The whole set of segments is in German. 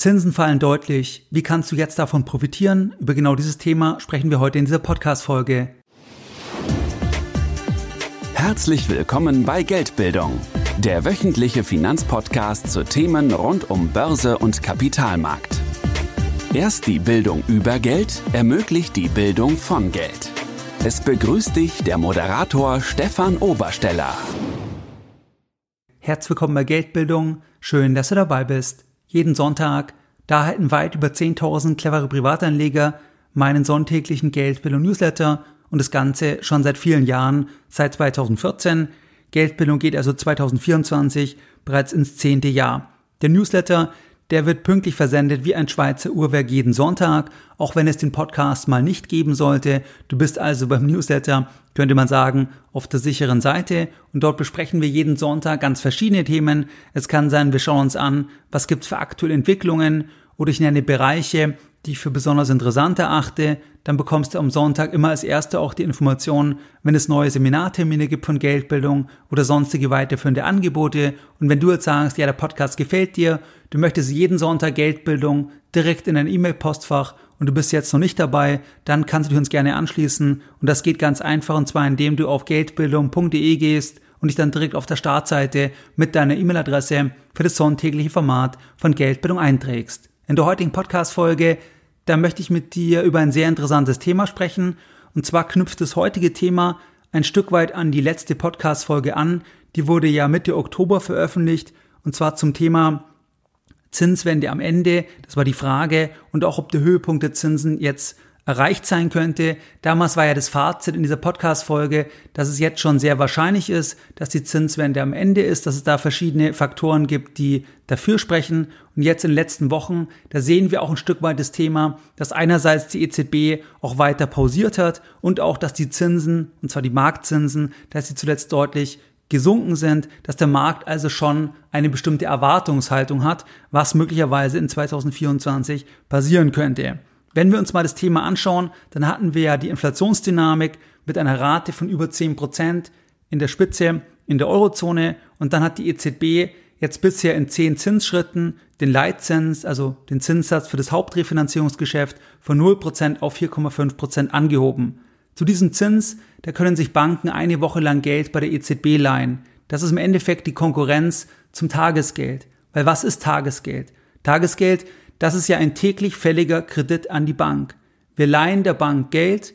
Zinsen fallen deutlich. Wie kannst du jetzt davon profitieren? Über genau dieses Thema sprechen wir heute in dieser Podcast-Folge. Herzlich willkommen bei Geldbildung, der wöchentliche Finanzpodcast zu Themen rund um Börse und Kapitalmarkt. Erst die Bildung über Geld ermöglicht die Bildung von Geld. Es begrüßt dich der Moderator Stefan Obersteller. Herzlich willkommen bei Geldbildung. Schön, dass du dabei bist jeden Sonntag. Da halten weit über 10.000 clevere Privatanleger meinen sonntäglichen Geldbildung Newsletter und das Ganze schon seit vielen Jahren, seit 2014. Geldbildung geht also 2024 bereits ins zehnte Jahr. Der Newsletter der wird pünktlich versendet wie ein Schweizer Uhrwerk jeden Sonntag, auch wenn es den Podcast mal nicht geben sollte. Du bist also beim Newsletter, könnte man sagen, auf der sicheren Seite und dort besprechen wir jeden Sonntag ganz verschiedene Themen. Es kann sein, wir schauen uns an, was gibt's für aktuelle Entwicklungen oder ich nenne Bereiche, die ich für besonders interessant erachte, dann bekommst du am Sonntag immer als Erster auch die Informationen, wenn es neue Seminartermine gibt von Geldbildung oder sonstige weiterführende Angebote. Und wenn du jetzt sagst, ja, der Podcast gefällt dir, du möchtest jeden Sonntag Geldbildung direkt in dein E-Mail-Postfach und du bist jetzt noch nicht dabei, dann kannst du dich uns gerne anschließen. Und das geht ganz einfach und zwar indem du auf geldbildung.de gehst und dich dann direkt auf der Startseite mit deiner E-Mail-Adresse für das sonntägliche Format von Geldbildung einträgst. In der heutigen Podcast-Folge, da möchte ich mit dir über ein sehr interessantes Thema sprechen. Und zwar knüpft das heutige Thema ein Stück weit an die letzte Podcast-Folge an. Die wurde ja Mitte Oktober veröffentlicht. Und zwar zum Thema Zinswende am Ende. Das war die Frage. Und auch ob der Höhepunkt der Zinsen jetzt erreicht sein könnte. Damals war ja das Fazit in dieser Podcast-Folge, dass es jetzt schon sehr wahrscheinlich ist, dass die Zinswende am Ende ist, dass es da verschiedene Faktoren gibt, die dafür sprechen. Und jetzt in den letzten Wochen, da sehen wir auch ein Stück weit das Thema, dass einerseits die EZB auch weiter pausiert hat und auch, dass die Zinsen, und zwar die Marktzinsen, dass sie zuletzt deutlich gesunken sind, dass der Markt also schon eine bestimmte Erwartungshaltung hat, was möglicherweise in 2024 passieren könnte. Wenn wir uns mal das Thema anschauen, dann hatten wir ja die Inflationsdynamik mit einer Rate von über 10 Prozent in der Spitze in der Eurozone und dann hat die EZB jetzt bisher in zehn Zinsschritten den Leitzins, also den Zinssatz für das Hauptrefinanzierungsgeschäft von 0% auf 4,5% angehoben. Zu diesem Zins, da können sich Banken eine Woche lang Geld bei der EZB leihen. Das ist im Endeffekt die Konkurrenz zum Tagesgeld. Weil was ist Tagesgeld? Tagesgeld, das ist ja ein täglich fälliger Kredit an die Bank. Wir leihen der Bank Geld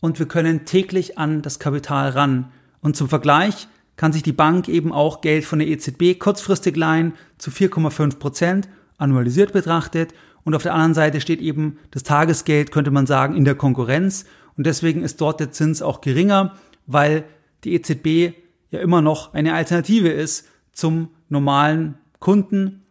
und wir können täglich an das Kapital ran. Und zum Vergleich kann sich die Bank eben auch Geld von der EZB kurzfristig leihen zu 4,5 Prozent annualisiert betrachtet. Und auf der anderen Seite steht eben das Tagesgeld, könnte man sagen, in der Konkurrenz. Und deswegen ist dort der Zins auch geringer, weil die EZB ja immer noch eine Alternative ist zum normalen Kunden,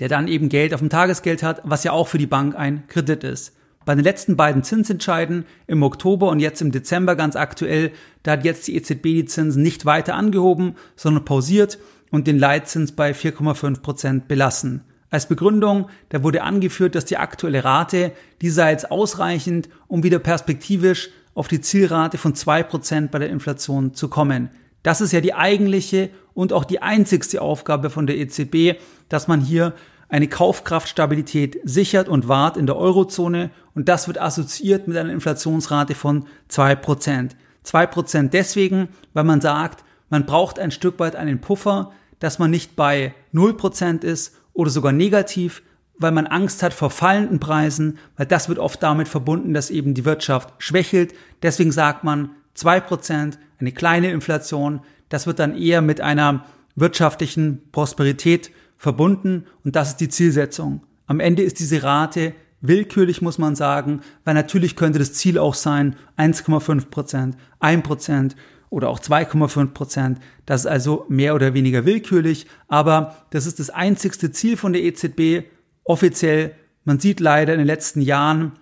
der dann eben Geld auf dem Tagesgeld hat, was ja auch für die Bank ein Kredit ist. Bei den letzten beiden Zinsentscheiden im Oktober und jetzt im Dezember ganz aktuell, da hat jetzt die EZB die Zinsen nicht weiter angehoben, sondern pausiert und den Leitzins bei 4,5 Prozent belassen. Als Begründung, da wurde angeführt, dass die aktuelle Rate, die sei jetzt ausreichend, um wieder perspektivisch auf die Zielrate von zwei Prozent bei der Inflation zu kommen. Das ist ja die eigentliche und auch die einzigste Aufgabe von der EZB, dass man hier eine Kaufkraftstabilität sichert und wahrt in der Eurozone und das wird assoziiert mit einer Inflationsrate von zwei Prozent. Zwei Prozent deswegen, weil man sagt, man braucht ein Stück weit einen Puffer, dass man nicht bei null Prozent ist oder sogar negativ, weil man Angst hat vor fallenden Preisen, weil das wird oft damit verbunden, dass eben die Wirtschaft schwächelt. Deswegen sagt man zwei Prozent eine kleine Inflation, das wird dann eher mit einer wirtschaftlichen Prosperität verbunden und das ist die Zielsetzung. Am Ende ist diese Rate willkürlich, muss man sagen, weil natürlich könnte das Ziel auch sein 1,5 Prozent, 1 Prozent oder auch 2,5 Prozent. Das ist also mehr oder weniger willkürlich, aber das ist das einzigste Ziel von der EZB offiziell. Man sieht leider in den letzten Jahren,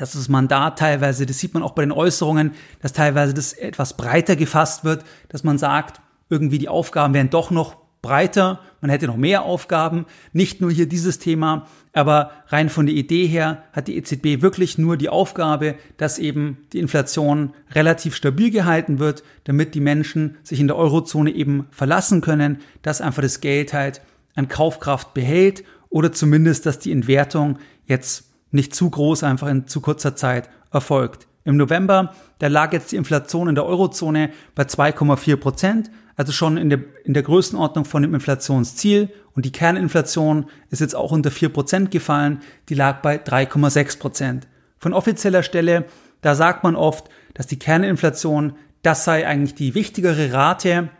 dass das Mandat teilweise, das sieht man auch bei den Äußerungen, dass teilweise das etwas breiter gefasst wird, dass man sagt, irgendwie die Aufgaben wären doch noch breiter, man hätte noch mehr Aufgaben, nicht nur hier dieses Thema, aber rein von der Idee her hat die EZB wirklich nur die Aufgabe, dass eben die Inflation relativ stabil gehalten wird, damit die Menschen sich in der Eurozone eben verlassen können, dass einfach das Geld halt an Kaufkraft behält oder zumindest, dass die Entwertung jetzt nicht zu groß einfach in zu kurzer Zeit erfolgt. Im November, da lag jetzt die Inflation in der Eurozone bei 2,4 Prozent, also schon in der, in der Größenordnung von dem Inflationsziel. Und die Kerninflation ist jetzt auch unter 4 Prozent gefallen, die lag bei 3,6 Prozent. Von offizieller Stelle, da sagt man oft, dass die Kerninflation, das sei eigentlich die wichtigere Rate.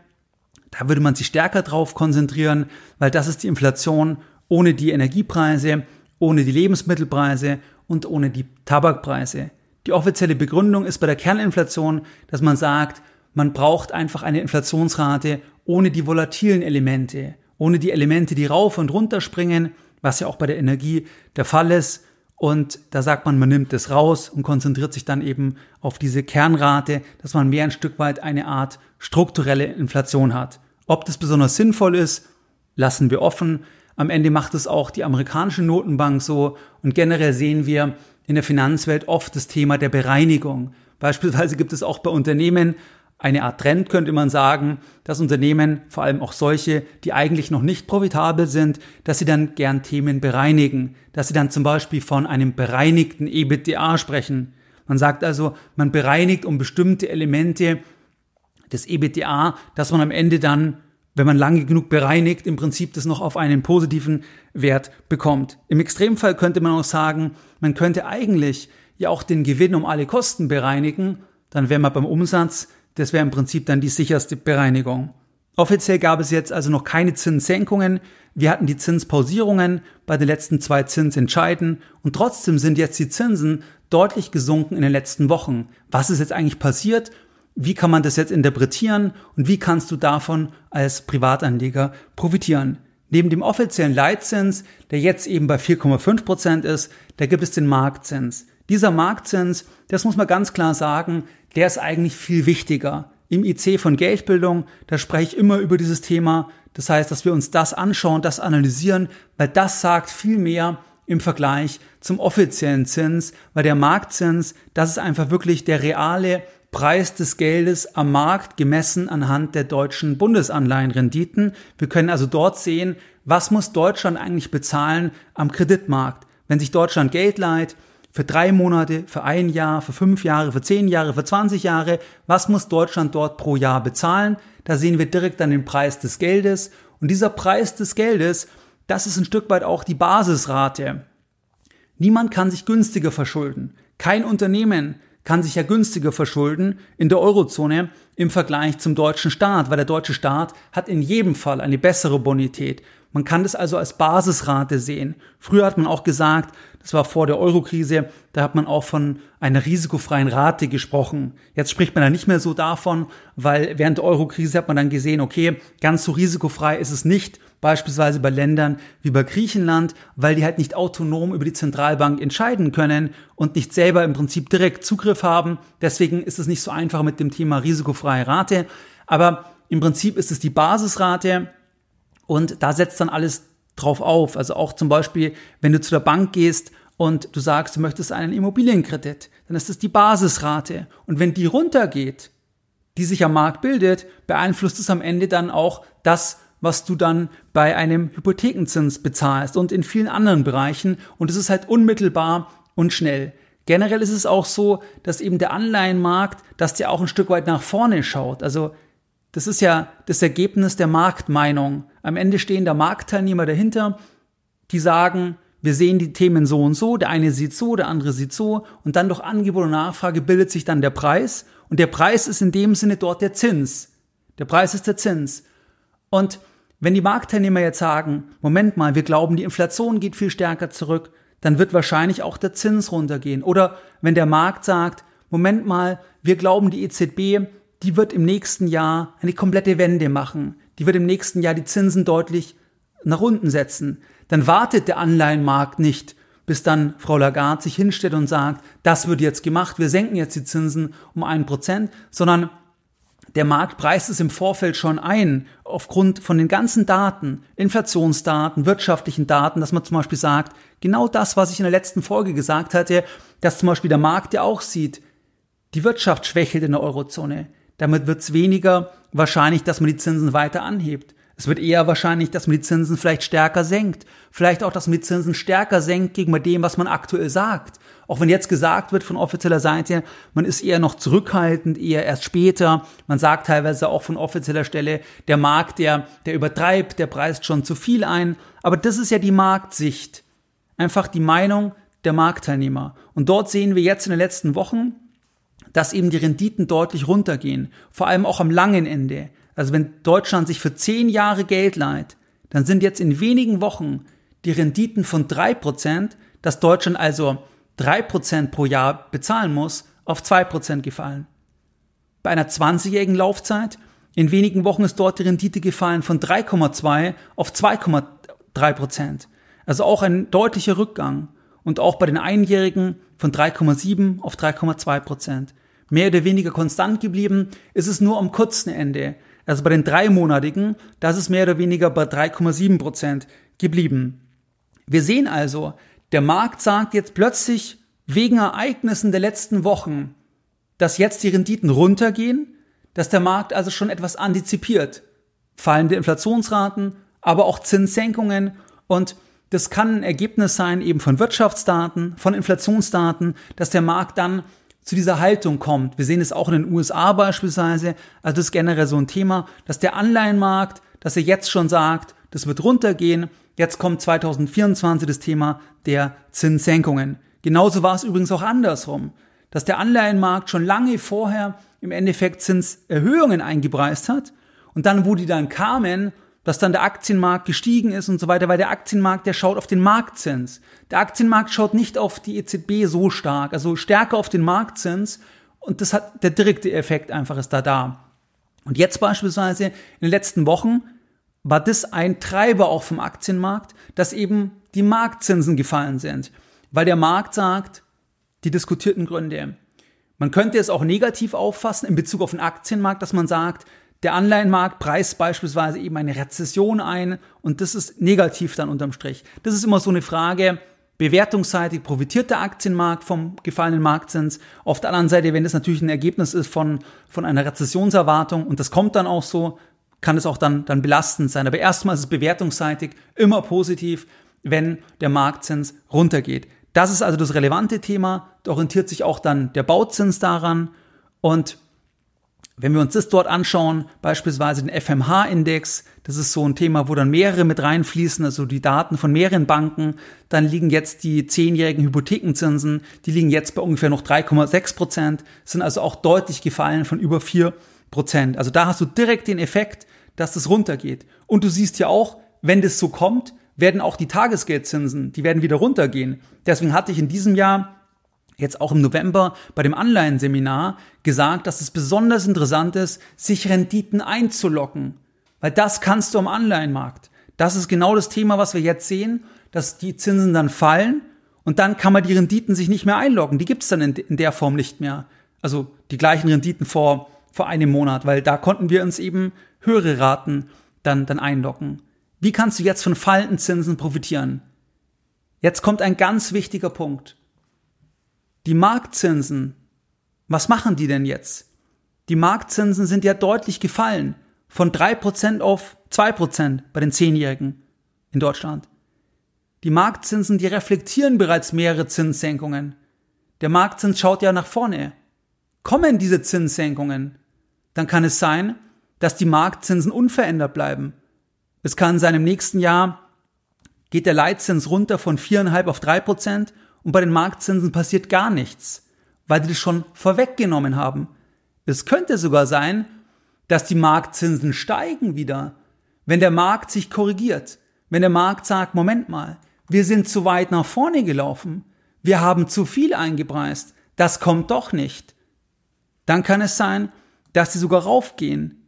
Da würde man sich stärker drauf konzentrieren, weil das ist die Inflation ohne die Energiepreise, ohne die Lebensmittelpreise und ohne die Tabakpreise. Die offizielle Begründung ist bei der Kerninflation, dass man sagt, man braucht einfach eine Inflationsrate ohne die volatilen Elemente, ohne die Elemente, die rauf und runter springen, was ja auch bei der Energie der Fall ist. Und da sagt man, man nimmt das raus und konzentriert sich dann eben auf diese Kernrate, dass man mehr ein Stück weit eine Art strukturelle Inflation hat. Ob das besonders sinnvoll ist, lassen wir offen. Am Ende macht es auch die amerikanische Notenbank so und generell sehen wir, in der Finanzwelt oft das Thema der Bereinigung. Beispielsweise gibt es auch bei Unternehmen eine Art Trend, könnte man sagen, dass Unternehmen, vor allem auch solche, die eigentlich noch nicht profitabel sind, dass sie dann gern Themen bereinigen, dass sie dann zum Beispiel von einem bereinigten EBITDA sprechen. Man sagt also, man bereinigt um bestimmte Elemente des EBITDA, dass man am Ende dann wenn man lange genug bereinigt, im Prinzip das noch auf einen positiven Wert bekommt. Im Extremfall könnte man auch sagen, man könnte eigentlich ja auch den Gewinn um alle Kosten bereinigen, dann wäre man beim Umsatz, das wäre im Prinzip dann die sicherste Bereinigung. Offiziell gab es jetzt also noch keine Zinssenkungen. Wir hatten die Zinspausierungen bei den letzten zwei Zinsentscheiden und trotzdem sind jetzt die Zinsen deutlich gesunken in den letzten Wochen. Was ist jetzt eigentlich passiert? Wie kann man das jetzt interpretieren und wie kannst du davon als Privatanleger profitieren? Neben dem offiziellen Leitzins, der jetzt eben bei 4,5 Prozent ist, da gibt es den Marktzins. Dieser Marktzins, das muss man ganz klar sagen, der ist eigentlich viel wichtiger. Im IC von Geldbildung, da spreche ich immer über dieses Thema. Das heißt, dass wir uns das anschauen, das analysieren, weil das sagt viel mehr im Vergleich zum offiziellen Zins, weil der Marktzins, das ist einfach wirklich der reale Preis des Geldes am Markt gemessen anhand der deutschen Bundesanleihenrenditen. Wir können also dort sehen, was muss Deutschland eigentlich bezahlen am Kreditmarkt. Wenn sich Deutschland Geld leiht, für drei Monate, für ein Jahr, für fünf Jahre, für zehn Jahre, für 20 Jahre, was muss Deutschland dort pro Jahr bezahlen? Da sehen wir direkt dann den Preis des Geldes. Und dieser Preis des Geldes, das ist ein Stück weit auch die Basisrate. Niemand kann sich günstiger verschulden. Kein Unternehmen kann sich ja günstiger verschulden in der Eurozone im Vergleich zum deutschen Staat, weil der deutsche Staat hat in jedem Fall eine bessere Bonität. Man kann das also als Basisrate sehen. Früher hat man auch gesagt, das war vor der Eurokrise, da hat man auch von einer risikofreien Rate gesprochen. Jetzt spricht man da nicht mehr so davon, weil während der Eurokrise hat man dann gesehen, okay, ganz so risikofrei ist es nicht, beispielsweise bei Ländern wie bei Griechenland, weil die halt nicht autonom über die Zentralbank entscheiden können und nicht selber im Prinzip direkt Zugriff haben. Deswegen ist es nicht so einfach mit dem Thema risikofreie Rate. Aber im Prinzip ist es die Basisrate und da setzt dann alles drauf auf. Also auch zum Beispiel, wenn du zu der Bank gehst und du sagst, du möchtest einen Immobilienkredit, dann ist es die Basisrate. Und wenn die runtergeht, die sich am Markt bildet, beeinflusst es am Ende dann auch das, was du dann bei einem Hypothekenzins bezahlst und in vielen anderen Bereichen. Und es ist halt unmittelbar und schnell. Generell ist es auch so, dass eben der Anleihenmarkt, dass der auch ein Stück weit nach vorne schaut. Also das ist ja das Ergebnis der Marktmeinung. Am Ende stehen da Marktteilnehmer dahinter, die sagen, wir sehen die Themen so und so, der eine sieht so, der andere sieht so, und dann durch Angebot und Nachfrage bildet sich dann der Preis, und der Preis ist in dem Sinne dort der Zins. Der Preis ist der Zins. Und wenn die Marktteilnehmer jetzt sagen, Moment mal, wir glauben, die Inflation geht viel stärker zurück, dann wird wahrscheinlich auch der Zins runtergehen. Oder wenn der Markt sagt, Moment mal, wir glauben, die EZB die wird im nächsten Jahr eine komplette Wende machen. Die wird im nächsten Jahr die Zinsen deutlich nach unten setzen. Dann wartet der Anleihenmarkt nicht, bis dann Frau Lagarde sich hinstellt und sagt, das wird jetzt gemacht, wir senken jetzt die Zinsen um ein Prozent, sondern der Markt preist es im Vorfeld schon ein, aufgrund von den ganzen Daten, Inflationsdaten, wirtschaftlichen Daten, dass man zum Beispiel sagt, genau das, was ich in der letzten Folge gesagt hatte, dass zum Beispiel der Markt ja auch sieht, die Wirtschaft schwächelt in der Eurozone. Damit wird es weniger wahrscheinlich, dass man die Zinsen weiter anhebt. Es wird eher wahrscheinlich, dass man die Zinsen vielleicht stärker senkt. Vielleicht auch, dass man die Zinsen stärker senkt gegenüber dem, was man aktuell sagt. Auch wenn jetzt gesagt wird von offizieller Seite, man ist eher noch zurückhaltend, eher erst später. Man sagt teilweise auch von offizieller Stelle, der Markt, der, der übertreibt, der preist schon zu viel ein. Aber das ist ja die Marktsicht. Einfach die Meinung der Marktteilnehmer. Und dort sehen wir jetzt in den letzten Wochen, dass eben die Renditen deutlich runtergehen. Vor allem auch am langen Ende. Also wenn Deutschland sich für zehn Jahre Geld leiht, dann sind jetzt in wenigen Wochen die Renditen von drei Prozent, dass Deutschland also drei Prozent pro Jahr bezahlen muss, auf zwei Prozent gefallen. Bei einer 20-jährigen Laufzeit in wenigen Wochen ist dort die Rendite gefallen von 3,2 auf 2,3 Prozent. Also auch ein deutlicher Rückgang. Und auch bei den Einjährigen von 3,7 auf 3,2 Prozent. Mehr oder weniger konstant geblieben ist es nur am kurzen Ende. Also bei den dreimonatigen, das ist mehr oder weniger bei 3,7 Prozent geblieben. Wir sehen also, der Markt sagt jetzt plötzlich wegen Ereignissen der letzten Wochen, dass jetzt die Renditen runtergehen, dass der Markt also schon etwas antizipiert. Fallende Inflationsraten, aber auch Zinssenkungen und das kann ein Ergebnis sein eben von Wirtschaftsdaten, von Inflationsdaten, dass der Markt dann zu dieser Haltung kommt. Wir sehen es auch in den USA beispielsweise. Also das ist generell so ein Thema, dass der Anleihenmarkt, dass er jetzt schon sagt, das wird runtergehen. Jetzt kommt 2024 das Thema der Zinssenkungen. Genauso war es übrigens auch andersrum, dass der Anleihenmarkt schon lange vorher im Endeffekt Zinserhöhungen eingepreist hat und dann, wo die dann kamen, dass dann der Aktienmarkt gestiegen ist und so weiter, weil der Aktienmarkt, der schaut auf den Marktzins. Der Aktienmarkt schaut nicht auf die EZB so stark, also stärker auf den Marktzins und das hat der direkte Effekt einfach ist da da. Und jetzt beispielsweise in den letzten Wochen war das ein Treiber auch vom Aktienmarkt, dass eben die Marktzinsen gefallen sind, weil der Markt sagt, die diskutierten Gründe. Man könnte es auch negativ auffassen in Bezug auf den Aktienmarkt, dass man sagt, der Anleihenmarkt preist beispielsweise eben eine Rezession ein und das ist negativ dann unterm Strich. Das ist immer so eine Frage, bewertungsseitig profitiert der Aktienmarkt vom gefallenen Marktzins. Auf der anderen Seite, wenn das natürlich ein Ergebnis ist von, von einer Rezessionserwartung und das kommt dann auch so, kann es auch dann, dann belastend sein. Aber erstmal ist es bewertungsseitig immer positiv, wenn der Marktzins runtergeht. Das ist also das relevante Thema. Da orientiert sich auch dann der Bauzins daran und wenn wir uns das dort anschauen, beispielsweise den FMH-Index, das ist so ein Thema, wo dann mehrere mit reinfließen, also die Daten von mehreren Banken, dann liegen jetzt die zehnjährigen Hypothekenzinsen, die liegen jetzt bei ungefähr noch 3,6 Prozent, sind also auch deutlich gefallen von über 4 Prozent. Also da hast du direkt den Effekt, dass das runtergeht. Und du siehst ja auch, wenn das so kommt, werden auch die Tagesgeldzinsen, die werden wieder runtergehen. Deswegen hatte ich in diesem Jahr jetzt auch im November bei dem Anleihenseminar gesagt, dass es besonders interessant ist, sich Renditen einzulocken. Weil das kannst du am Anleihenmarkt. Das ist genau das Thema, was wir jetzt sehen, dass die Zinsen dann fallen und dann kann man die Renditen sich nicht mehr einloggen. Die gibt's dann in, in der Form nicht mehr. Also die gleichen Renditen vor, vor einem Monat, weil da konnten wir uns eben höhere Raten dann, dann einloggen. Wie kannst du jetzt von fallenden Zinsen profitieren? Jetzt kommt ein ganz wichtiger Punkt. Die Marktzinsen, was machen die denn jetzt? Die Marktzinsen sind ja deutlich gefallen. Von drei Prozent auf zwei Prozent bei den Zehnjährigen in Deutschland. Die Marktzinsen, die reflektieren bereits mehrere Zinssenkungen. Der Marktzins schaut ja nach vorne. Kommen diese Zinssenkungen, dann kann es sein, dass die Marktzinsen unverändert bleiben. Es kann sein, im nächsten Jahr geht der Leitzins runter von viereinhalb auf drei Prozent und bei den Marktzinsen passiert gar nichts, weil die das schon vorweggenommen haben. Es könnte sogar sein, dass die Marktzinsen steigen wieder, wenn der Markt sich korrigiert, wenn der Markt sagt, Moment mal, wir sind zu weit nach vorne gelaufen, wir haben zu viel eingepreist, das kommt doch nicht. Dann kann es sein, dass sie sogar raufgehen.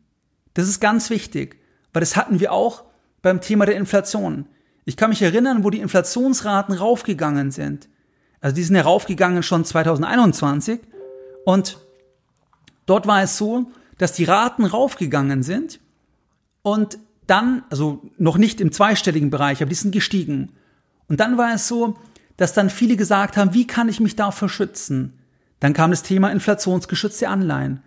Das ist ganz wichtig, weil das hatten wir auch beim Thema der Inflation. Ich kann mich erinnern, wo die Inflationsraten raufgegangen sind. Also die sind heraufgegangen schon 2021 und dort war es so, dass die Raten raufgegangen sind und dann, also noch nicht im zweistelligen Bereich, aber die sind gestiegen. Und dann war es so, dass dann viele gesagt haben, wie kann ich mich davor schützen? Dann kam das Thema inflationsgeschützte Anleihen.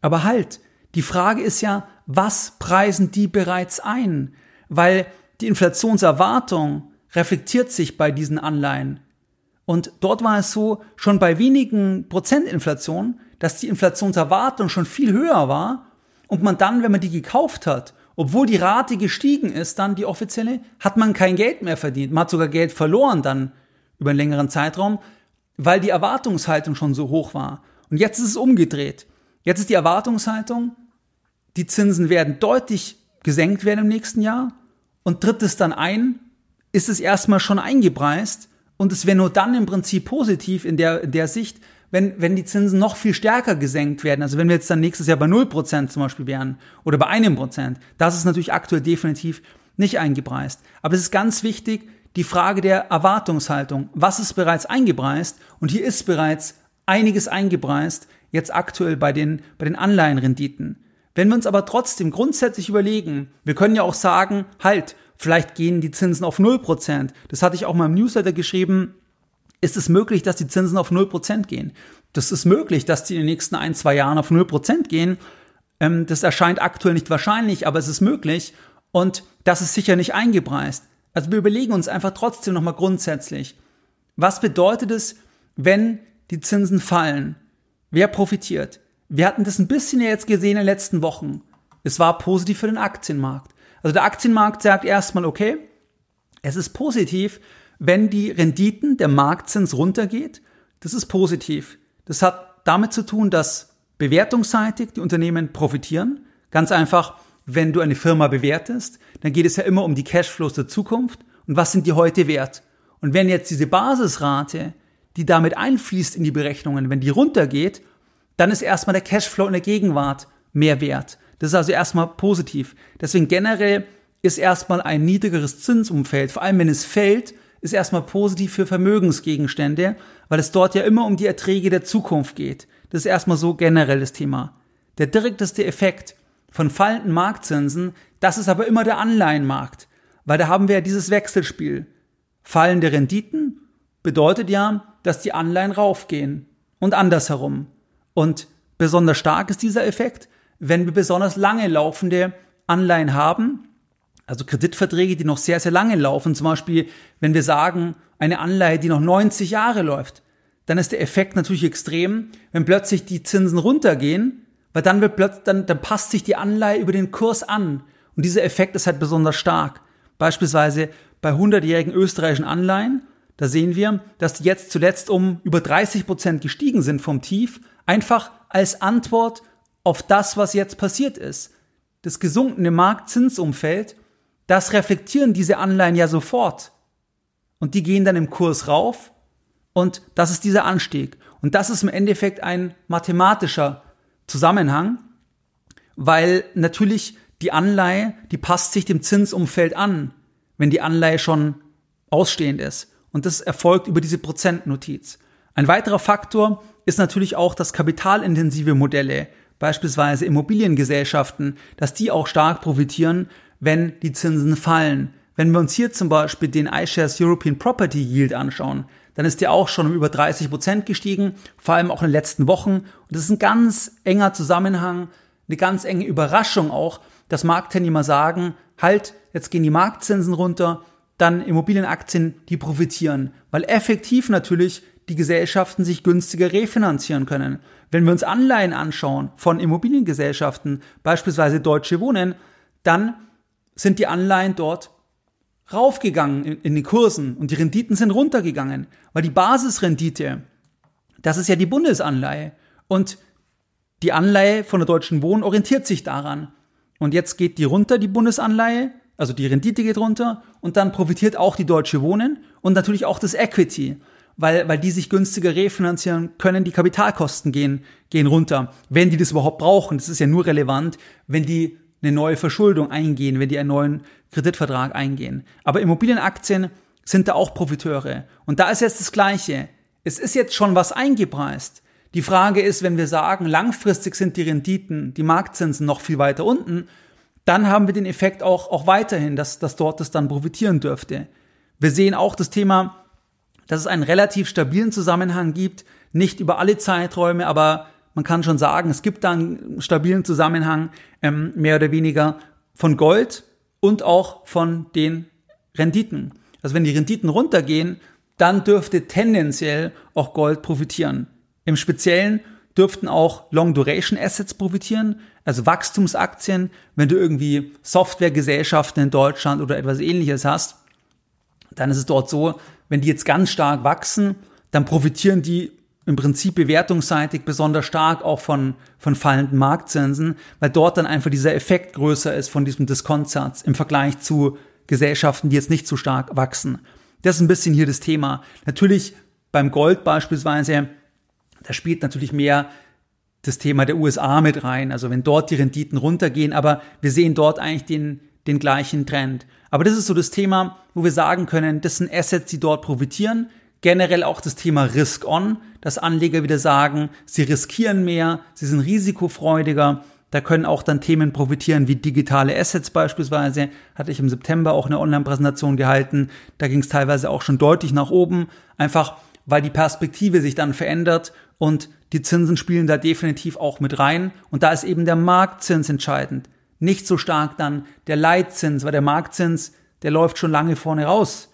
Aber halt, die Frage ist ja, was preisen die bereits ein? Weil die Inflationserwartung reflektiert sich bei diesen Anleihen. Und dort war es so, schon bei wenigen Prozent Inflation, dass die Inflationserwartung schon viel höher war und man dann, wenn man die gekauft hat, obwohl die Rate gestiegen ist, dann die offizielle, hat man kein Geld mehr verdient. Man hat sogar Geld verloren dann über einen längeren Zeitraum, weil die Erwartungshaltung schon so hoch war. Und jetzt ist es umgedreht. Jetzt ist die Erwartungshaltung, die Zinsen werden deutlich gesenkt werden im nächsten Jahr und tritt es dann ein, ist es erstmal schon eingepreist und es wäre nur dann im Prinzip positiv in der, in der Sicht, wenn, wenn die Zinsen noch viel stärker gesenkt werden. Also wenn wir jetzt dann nächstes Jahr bei 0% zum Beispiel wären oder bei einem Prozent, das ist natürlich aktuell definitiv nicht eingepreist. Aber es ist ganz wichtig, die Frage der Erwartungshaltung. Was ist bereits eingepreist? Und hier ist bereits einiges eingepreist, jetzt aktuell bei den, bei den Anleihenrenditen. Wenn wir uns aber trotzdem grundsätzlich überlegen, wir können ja auch sagen, halt, vielleicht gehen die Zinsen auf 0%. Das hatte ich auch mal im Newsletter geschrieben. Ist es möglich, dass die Zinsen auf 0% gehen? Das ist möglich, dass die in den nächsten ein, zwei Jahren auf 0% gehen. Ähm, das erscheint aktuell nicht wahrscheinlich, aber es ist möglich. Und das ist sicher nicht eingepreist. Also wir überlegen uns einfach trotzdem nochmal grundsätzlich, was bedeutet es, wenn die Zinsen fallen? Wer profitiert? Wir hatten das ein bisschen jetzt gesehen in den letzten Wochen. Es war positiv für den Aktienmarkt. Also der Aktienmarkt sagt erstmal, okay, es ist positiv, wenn die Renditen, der Marktzins runtergeht. Das ist positiv. Das hat damit zu tun, dass bewertungsseitig die Unternehmen profitieren. Ganz einfach, wenn du eine Firma bewertest, dann geht es ja immer um die Cashflows der Zukunft und was sind die heute wert. Und wenn jetzt diese Basisrate, die damit einfließt in die Berechnungen, wenn die runtergeht, dann ist erstmal der Cashflow in der Gegenwart mehr wert. Das ist also erstmal positiv. Deswegen generell ist erstmal ein niedrigeres Zinsumfeld, vor allem wenn es fällt, ist erstmal positiv für Vermögensgegenstände, weil es dort ja immer um die Erträge der Zukunft geht. Das ist erstmal so generell das Thema. Der direkteste Effekt von fallenden Marktzinsen, das ist aber immer der Anleihenmarkt, weil da haben wir ja dieses Wechselspiel. Fallende Renditen bedeutet ja, dass die Anleihen raufgehen und andersherum. Und besonders stark ist dieser Effekt, wenn wir besonders lange laufende Anleihen haben, also Kreditverträge, die noch sehr, sehr lange laufen, zum Beispiel, wenn wir sagen, eine Anleihe, die noch 90 Jahre läuft, dann ist der Effekt natürlich extrem, wenn plötzlich die Zinsen runtergehen weil dann wird plötzlich, dann, dann passt sich die Anleihe über den Kurs an. Und dieser Effekt ist halt besonders stark. Beispielsweise bei 100-jährigen österreichischen Anleihen, da sehen wir, dass die jetzt zuletzt um über 30 Prozent gestiegen sind vom Tief, einfach als Antwort auf das, was jetzt passiert ist. Das gesunkene Marktzinsumfeld, das reflektieren diese Anleihen ja sofort. Und die gehen dann im Kurs rauf und das ist dieser Anstieg. Und das ist im Endeffekt ein mathematischer Zusammenhang, weil natürlich die Anleihe, die passt sich dem Zinsumfeld an, wenn die Anleihe schon ausstehend ist. Und das erfolgt über diese Prozentnotiz. Ein weiterer Faktor ist natürlich auch, dass kapitalintensive Modelle, beispielsweise Immobiliengesellschaften, dass die auch stark profitieren, wenn die Zinsen fallen. Wenn wir uns hier zum Beispiel den iShares European Property Yield anschauen, dann ist der auch schon um über 30 Prozent gestiegen, vor allem auch in den letzten Wochen. Und das ist ein ganz enger Zusammenhang, eine ganz enge Überraschung auch, dass Marktteilnehmer sagen, halt, jetzt gehen die Marktzinsen runter, dann Immobilienaktien, die profitieren, weil effektiv natürlich die Gesellschaften sich günstiger refinanzieren können. Wenn wir uns Anleihen anschauen von Immobiliengesellschaften, beispielsweise Deutsche Wohnen, dann sind die Anleihen dort raufgegangen in, den Kursen und die Renditen sind runtergegangen, weil die Basisrendite, das ist ja die Bundesanleihe und die Anleihe von der Deutschen Wohnen orientiert sich daran. Und jetzt geht die runter, die Bundesanleihe, also die Rendite geht runter und dann profitiert auch die Deutsche Wohnen und natürlich auch das Equity, weil, weil die sich günstiger refinanzieren können, die Kapitalkosten gehen, gehen runter, wenn die das überhaupt brauchen. Das ist ja nur relevant, wenn die eine neue Verschuldung eingehen, wenn die einen neuen Kreditvertrag eingehen. Aber Immobilienaktien sind da auch Profiteure. Und da ist jetzt das Gleiche. Es ist jetzt schon was eingepreist. Die Frage ist, wenn wir sagen, langfristig sind die Renditen, die Marktzinsen noch viel weiter unten, dann haben wir den Effekt auch, auch weiterhin, dass, dass dort das dann profitieren dürfte. Wir sehen auch das Thema, dass es einen relativ stabilen Zusammenhang gibt, nicht über alle Zeiträume, aber man kann schon sagen, es gibt da einen stabilen Zusammenhang, ähm, mehr oder weniger, von Gold und auch von den Renditen. Also wenn die Renditen runtergehen, dann dürfte tendenziell auch Gold profitieren. Im Speziellen dürften auch Long Duration Assets profitieren, also Wachstumsaktien, wenn du irgendwie Softwaregesellschaften in Deutschland oder etwas ähnliches hast, dann ist es dort so, wenn die jetzt ganz stark wachsen, dann profitieren die im Prinzip bewertungsseitig besonders stark auch von, von fallenden Marktzinsen, weil dort dann einfach dieser Effekt größer ist von diesem Diskontsatz im Vergleich zu Gesellschaften, die jetzt nicht so stark wachsen. Das ist ein bisschen hier das Thema. Natürlich beim Gold beispielsweise, da spielt natürlich mehr das Thema der USA mit rein. Also wenn dort die Renditen runtergehen, aber wir sehen dort eigentlich den, den gleichen Trend. Aber das ist so das Thema, wo wir sagen können, das sind Assets, die dort profitieren. Generell auch das Thema Risk-On, dass Anleger wieder sagen, sie riskieren mehr, sie sind risikofreudiger. Da können auch dann Themen profitieren wie digitale Assets beispielsweise. Hatte ich im September auch eine Online-Präsentation gehalten. Da ging es teilweise auch schon deutlich nach oben. Einfach weil die Perspektive sich dann verändert und die Zinsen spielen da definitiv auch mit rein. Und da ist eben der Marktzins entscheidend. Nicht so stark dann der Leitzins, weil der Marktzins, der läuft schon lange vorne raus.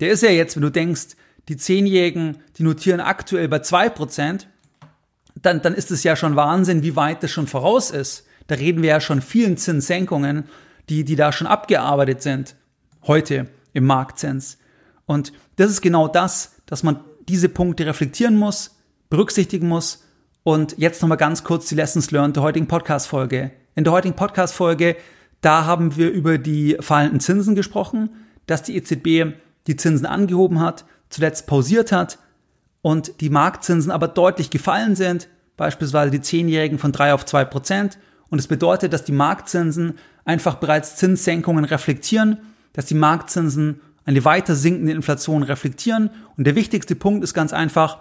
Der ist ja jetzt, wenn du denkst, die Zehnjährigen, die notieren aktuell bei zwei Prozent, dann, dann ist es ja schon Wahnsinn, wie weit das schon voraus ist. Da reden wir ja schon vielen Zinssenkungen, die, die da schon abgearbeitet sind, heute im Marktzins. Und das ist genau das, dass man diese Punkte reflektieren muss, berücksichtigen muss. Und jetzt nochmal ganz kurz die Lessons learned der heutigen Podcast-Folge. In der heutigen Podcast-Folge, da haben wir über die fallenden Zinsen gesprochen, dass die EZB die Zinsen angehoben hat, zuletzt pausiert hat und die Marktzinsen aber deutlich gefallen sind, beispielsweise die Zehnjährigen von drei auf zwei Prozent. Und es das bedeutet, dass die Marktzinsen einfach bereits Zinssenkungen reflektieren, dass die Marktzinsen eine weiter sinkende Inflation reflektieren. Und der wichtigste Punkt ist ganz einfach,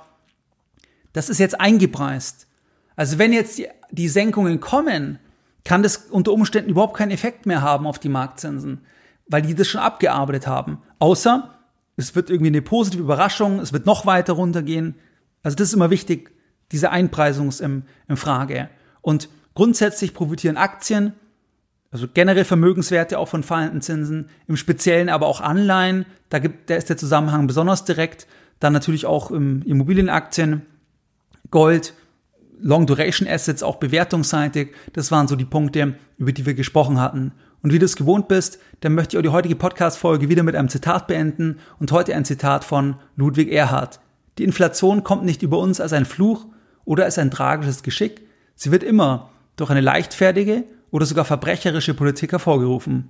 das ist jetzt eingepreist. Also wenn jetzt die Senkungen kommen, kann das unter Umständen überhaupt keinen Effekt mehr haben auf die Marktzinsen, weil die das schon abgearbeitet haben. Außer es wird irgendwie eine positive Überraschung, es wird noch weiter runtergehen. Also das ist immer wichtig, diese Einpreisungs im, Frage. Und grundsätzlich profitieren Aktien, also generell Vermögenswerte auch von fallenden Zinsen, im Speziellen aber auch Anleihen, da gibt, da ist der Zusammenhang besonders direkt. Dann natürlich auch im Immobilienaktien, Gold, Long Duration Assets, auch bewertungsseitig. Das waren so die Punkte, über die wir gesprochen hatten. Und wie du es gewohnt bist, dann möchte ich auch die heutige Podcast-Folge wieder mit einem Zitat beenden und heute ein Zitat von Ludwig Erhard. Die Inflation kommt nicht über uns als ein Fluch oder als ein tragisches Geschick. Sie wird immer durch eine leichtfertige oder sogar verbrecherische Politik hervorgerufen.